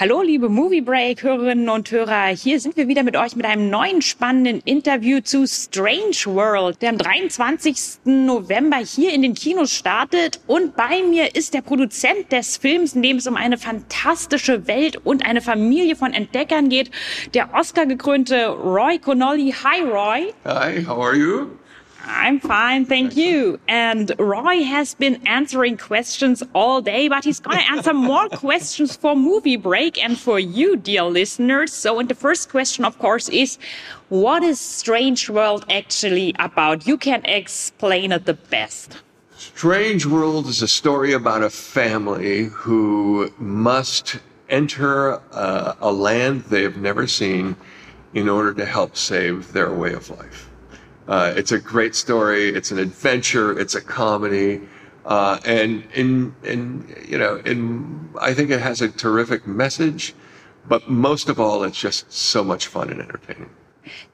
Hallo, liebe Movie Break Hörerinnen und Hörer. Hier sind wir wieder mit euch mit einem neuen spannenden Interview zu Strange World, der am 23. November hier in den Kinos startet. Und bei mir ist der Produzent des Films, in dem es um eine fantastische Welt und eine Familie von Entdeckern geht, der Oscar-gekrönte Roy Connolly. Hi, Roy. Hi, how are you? I'm fine, thank you. And Roy has been answering questions all day, but he's going to answer more questions for Movie Break and for you, dear listeners. So, and the first question, of course, is what is Strange World actually about? You can explain it the best. Strange World is a story about a family who must enter uh, a land they've never seen in order to help save their way of life. Uh, it's a great story. It's an adventure. It's a comedy. Uh, and in, in, you know, in, I think it has a terrific message, but most of all, it's just so much fun and entertaining.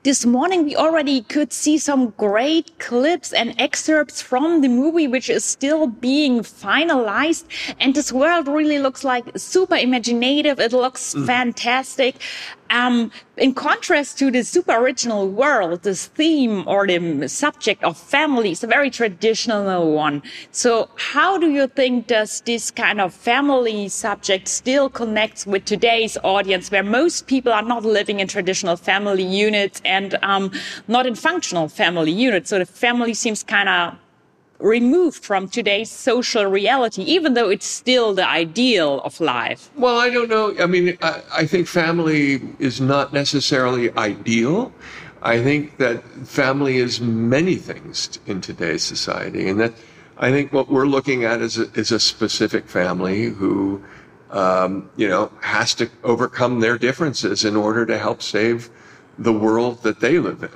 This morning we already could see some great clips and excerpts from the movie, which is still being finalized. And this world really looks like super imaginative. It looks mm. fantastic. Um, in contrast to the super original world, this theme or the subject of family is a very traditional one. So how do you think does this kind of family subject still connects with today's audience where most people are not living in traditional family units and um, not in functional family units? So the family seems kind of removed from today's social reality, even though it's still the ideal of life? Well, I don't know. I mean, I, I think family is not necessarily ideal. I think that family is many things in today's society, and that I think what we're looking at is a, is a specific family who, um, you know, has to overcome their differences in order to help save the world that they live in.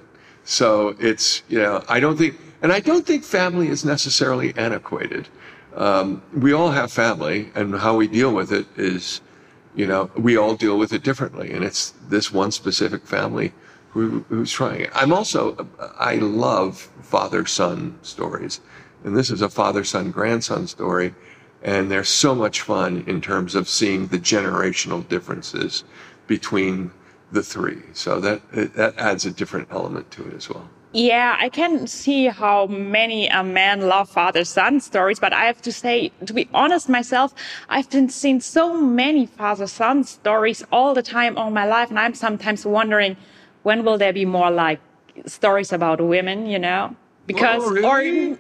So it's, you know, I don't think and I don't think family is necessarily antiquated. Um, we all have family, and how we deal with it is, you know, we all deal with it differently. And it's this one specific family who, who's trying it. I'm also, I love father son stories. And this is a father son grandson story. And they're so much fun in terms of seeing the generational differences between the three. So that, that adds a different element to it as well. Yeah, I can see how many a man love father son stories, but I have to say, to be honest myself, I've been seeing so many father son stories all the time all my life, and I'm sometimes wondering when will there be more like stories about women, you know? Oh, because oh, really? or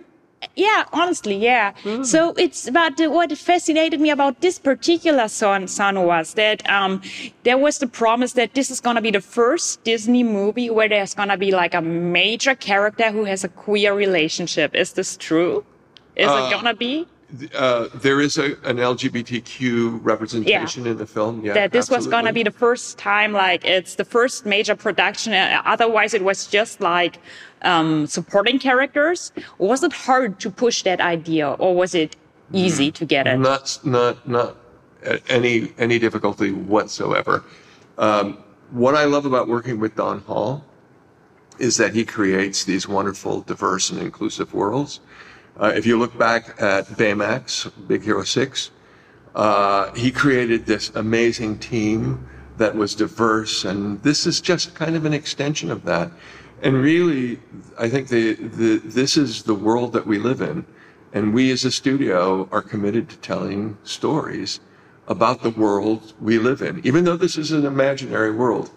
yeah, honestly, yeah. Mm. So it's but what fascinated me about this particular son, son was that um, there was the promise that this is gonna be the first Disney movie where there's gonna be like a major character who has a queer relationship. Is this true? Is uh, it gonna be? Uh, there is a, an LGBTQ representation yeah. in the film. Yeah, that this absolutely. was going to be the first time, like it's the first major production. Uh, otherwise, it was just like um, supporting characters. Was it hard to push that idea, or was it easy to get it? Not, not, not any any difficulty whatsoever. Um, what I love about working with Don Hall is that he creates these wonderful, diverse, and inclusive worlds. Uh, if you look back at Baymax, Big Hero 6, uh, he created this amazing team that was diverse, and this is just kind of an extension of that. And really, I think the, the, this is the world that we live in. And we as a studio are committed to telling stories about the world we live in. Even though this is an imaginary world,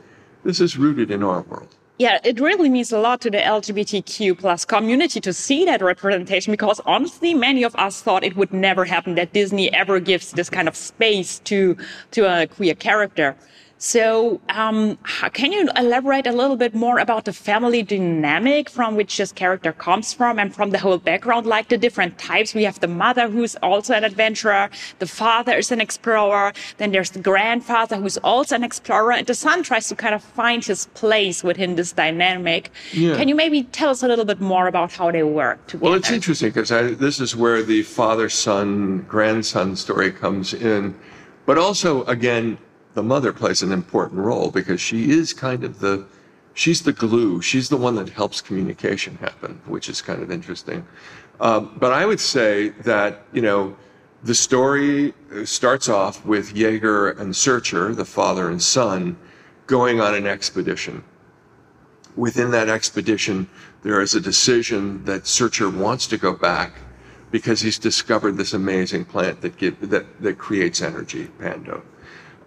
this is rooted in our world yeah, it really means a lot to the LGBTQ plus community to see that representation because honestly, many of us thought it would never happen that Disney ever gives this kind of space to, to a queer character. So, um, can you elaborate a little bit more about the family dynamic from which this character comes from and from the whole background, like the different types? We have the mother who's also an adventurer, the father is an explorer, then there's the grandfather who's also an explorer, and the son tries to kind of find his place within this dynamic. Yeah. Can you maybe tell us a little bit more about how they work together? Well, it's interesting because this is where the father son grandson story comes in, but also, again, the mother plays an important role because she is kind of the she's the glue. She's the one that helps communication happen, which is kind of interesting. Um, but I would say that you know the story starts off with Jaeger and Searcher, the father and son, going on an expedition. Within that expedition, there is a decision that Searcher wants to go back because he's discovered this amazing plant that give, that that creates energy, Pando.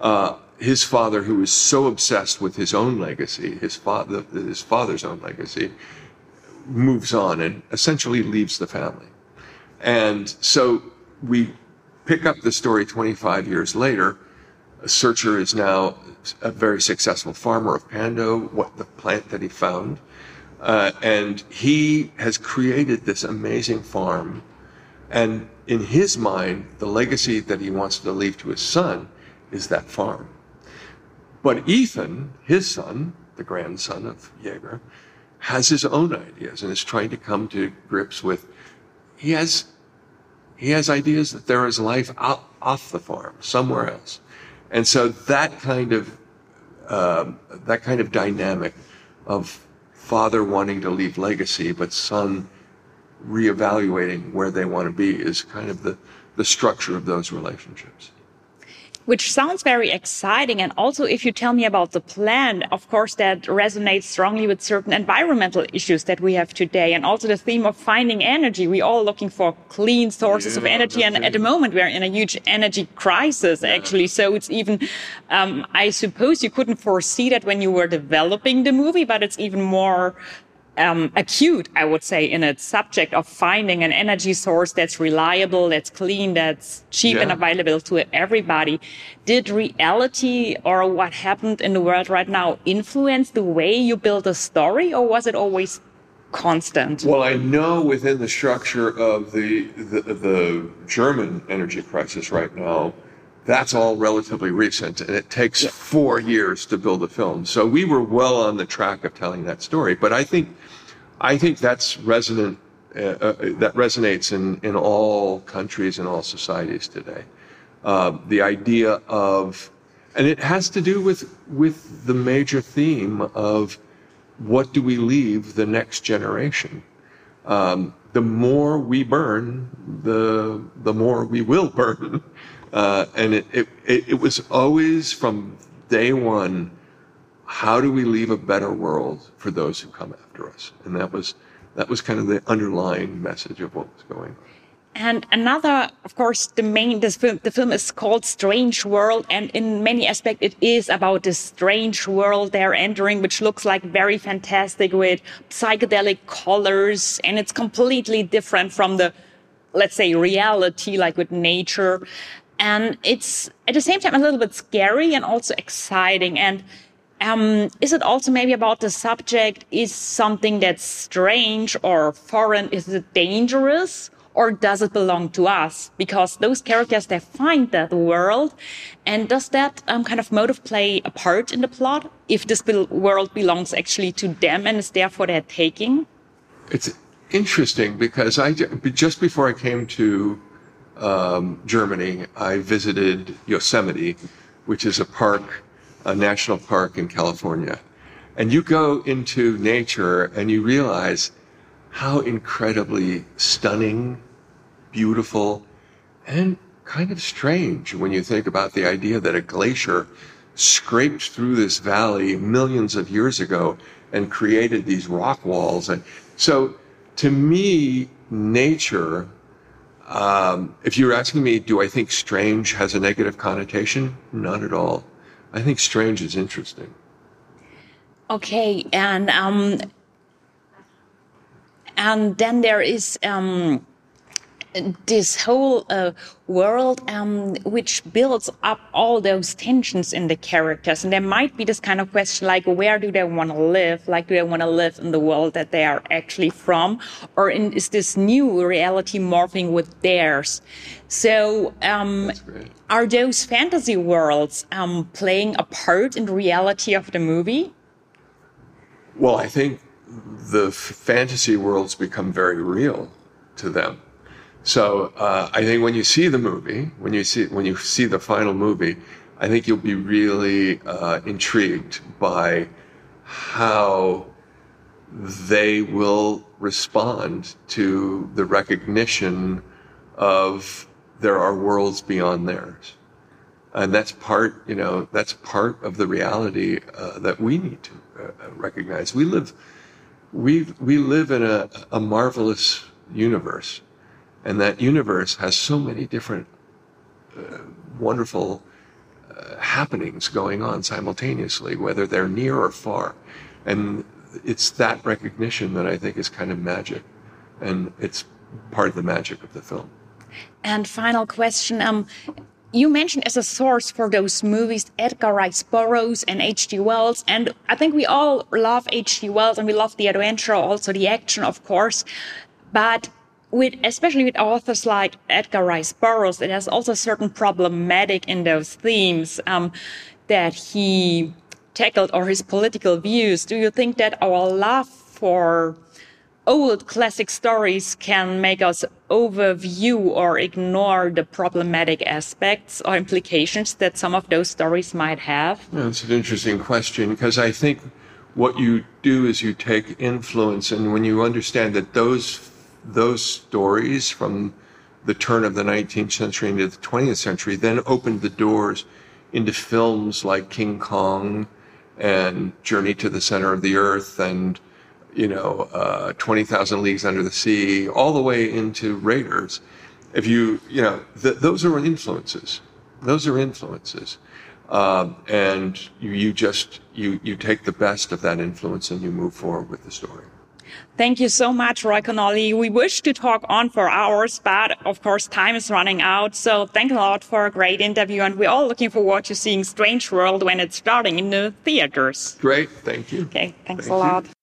Uh, his father, who is so obsessed with his own legacy, his father, his father's own legacy, moves on and essentially leaves the family. And so we pick up the story 25 years later. A searcher is now a very successful farmer of Pando, what the plant that he found. Uh, and he has created this amazing farm. And in his mind, the legacy that he wants to leave to his son is that farm. But Ethan, his son, the grandson of Jaeger, has his own ideas and is trying to come to grips with he has he has ideas that there is life out, off the farm somewhere else and so that kind of um, that kind of dynamic of father wanting to leave legacy but son reevaluating where they want to be is kind of the the structure of those relationships which sounds very exciting. And also, if you tell me about the plan, of course, that resonates strongly with certain environmental issues that we have today. And also the theme of finding energy. We're all looking for clean sources yeah, of energy. And at the moment, we're in a huge energy crisis, yeah. actually. So it's even, um, I suppose you couldn't foresee that when you were developing the movie, but it's even more um, acute, I would say, in its subject of finding an energy source that's reliable, that's clean, that's cheap yeah. and available to everybody. Did reality or what happened in the world right now influence the way you build a story, or was it always constant? Well, I know within the structure of the, the, the German energy crisis right now, that's all relatively recent and it takes yeah. four years to build a film. So we were well on the track of telling that story. But I think, I think that's resonant, uh, uh, that resonates in, in all countries and all societies today. Uh, the idea of, and it has to do with, with the major theme of what do we leave the next generation? Um, the more we burn, the, the more we will burn. Uh, and it, it, it was always from day one, how do we leave a better world for those who come after us? And that was, that was kind of the underlying message of what was going on. And another, of course, the main, this film, the film is called Strange World. And in many aspects, it is about this strange world they're entering, which looks like very fantastic with psychedelic colors. And it's completely different from the, let's say, reality, like with nature and it's at the same time a little bit scary and also exciting. And um, is it also maybe about the subject is something that's strange or foreign is it dangerous? Or does it belong to us? Because those characters they find that world. And does that um, kind of motive play a part in the plot if this world belongs actually to them and is therefore their taking? It's interesting because i just before i came to um, Germany, I visited Yosemite, which is a park, a national park in California. And you go into nature and you realize how incredibly stunning, beautiful, and kind of strange when you think about the idea that a glacier scraped through this valley millions of years ago and created these rock walls. And so to me, nature um, if you're asking me, do I think strange has a negative connotation? Not at all. I think strange is interesting. Okay, and um, and then there is um, this whole uh, world um, which builds up all those tensions in the characters. And there might be this kind of question like where do they want to live? Like do they want to live in the world that they are actually from? Or in, is this new reality morphing with theirs? So um, are those fantasy worlds um, playing a part in the reality of the movie? Well i think the fantasy worlds become very real to them so uh, I think when you see the movie, when you see when you see the final movie, I think you'll be really uh, intrigued by how they will respond to the recognition of there are worlds beyond theirs. And that's part, you know, that's part of the reality uh, that we need to uh, recognize. We live, we we live in a, a marvelous universe, and that universe has so many different uh, wonderful uh, happenings going on simultaneously, whether they're near or far. And it's that recognition that I think is kind of magic. And it's part of the magic of the film. And final question. Um, you mentioned as a source for those movies Edgar Rice Burroughs and H.G. Wells. And I think we all love H.G. Wells and we love the adventure, also the action, of course. But with, especially with authors like Edgar Rice Burroughs, it has also certain problematic in those themes um, that he tackled or his political views. Do you think that our love for old classic stories can make us overview or ignore the problematic aspects or implications that some of those stories might have? Yeah, that's an interesting question because I think what you do is you take influence, and when you understand that those those stories from the turn of the 19th century into the 20th century then opened the doors into films like King Kong and Journey to the Center of the Earth and you know, uh, 20,000 Leagues Under the Sea, all the way into Raiders. If you, you know, th- those are influences. Those are influences. Um, and you, you just, you, you take the best of that influence and you move forward with the story. Thank you so much, Roy Conli. We wish to talk on for hours, but of course time is running out. So thank a lot for a great interview. And we're all looking forward to seeing Strange World when it's starting in the theaters. Great. Thank you. Okay. Thanks Thank a lot. You.